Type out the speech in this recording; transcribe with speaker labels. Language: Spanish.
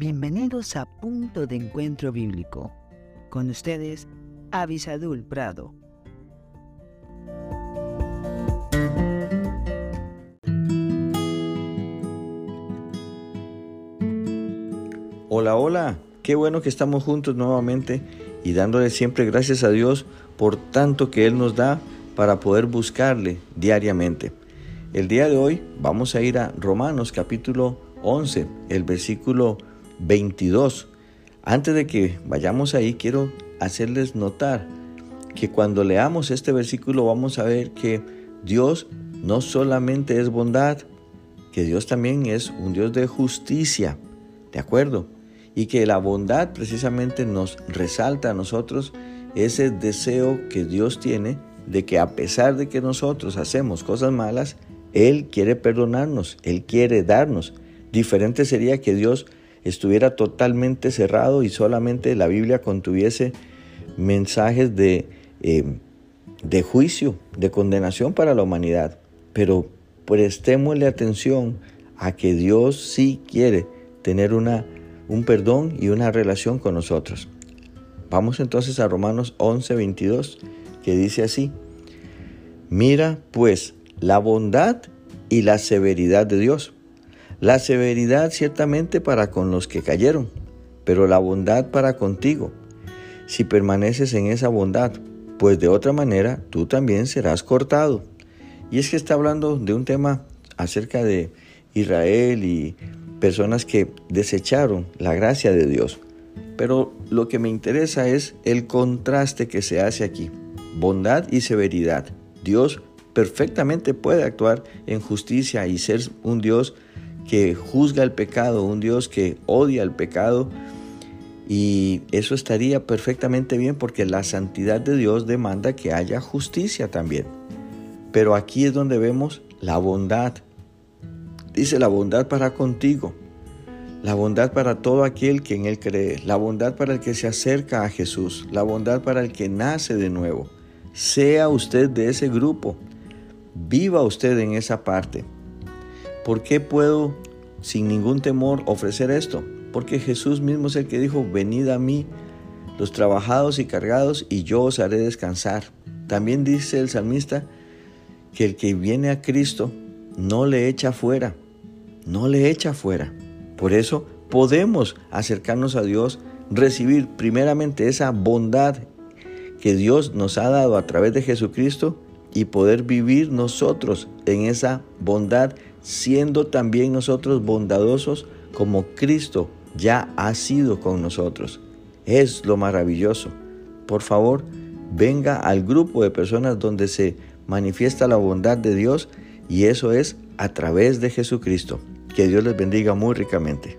Speaker 1: Bienvenidos a Punto de Encuentro Bíblico. Con ustedes, Avisadul Prado.
Speaker 2: Hola, hola, qué bueno que estamos juntos nuevamente y dándole siempre gracias a Dios por tanto que Él nos da para poder buscarle diariamente. El día de hoy vamos a ir a Romanos capítulo 11, el versículo 22. Antes de que vayamos ahí, quiero hacerles notar que cuando leamos este versículo vamos a ver que Dios no solamente es bondad, que Dios también es un Dios de justicia, ¿de acuerdo? Y que la bondad precisamente nos resalta a nosotros ese deseo que Dios tiene de que a pesar de que nosotros hacemos cosas malas, Él quiere perdonarnos, Él quiere darnos. Diferente sería que Dios estuviera totalmente cerrado y solamente la Biblia contuviese mensajes de, eh, de juicio, de condenación para la humanidad. Pero prestémosle atención a que Dios sí quiere tener una, un perdón y una relación con nosotros. Vamos entonces a Romanos 11, 22, que dice así, mira pues la bondad y la severidad de Dios la severidad ciertamente para con los que cayeron, pero la bondad para contigo, si permaneces en esa bondad, pues de otra manera tú también serás cortado. Y es que está hablando de un tema acerca de Israel y personas que desecharon la gracia de Dios. Pero lo que me interesa es el contraste que se hace aquí, bondad y severidad. Dios perfectamente puede actuar en justicia y ser un Dios que juzga el pecado, un Dios que odia el pecado. Y eso estaría perfectamente bien porque la santidad de Dios demanda que haya justicia también. Pero aquí es donde vemos la bondad. Dice la bondad para contigo, la bondad para todo aquel que en Él cree, la bondad para el que se acerca a Jesús, la bondad para el que nace de nuevo. Sea usted de ese grupo, viva usted en esa parte. ¿Por qué puedo sin ningún temor ofrecer esto? Porque Jesús mismo es el que dijo, venid a mí los trabajados y cargados y yo os haré descansar. También dice el salmista que el que viene a Cristo no le echa fuera, no le echa fuera. Por eso podemos acercarnos a Dios, recibir primeramente esa bondad que Dios nos ha dado a través de Jesucristo y poder vivir nosotros en esa bondad, siendo también nosotros bondadosos como Cristo ya ha sido con nosotros. Es lo maravilloso. Por favor, venga al grupo de personas donde se manifiesta la bondad de Dios y eso es a través de Jesucristo. Que Dios les bendiga muy ricamente.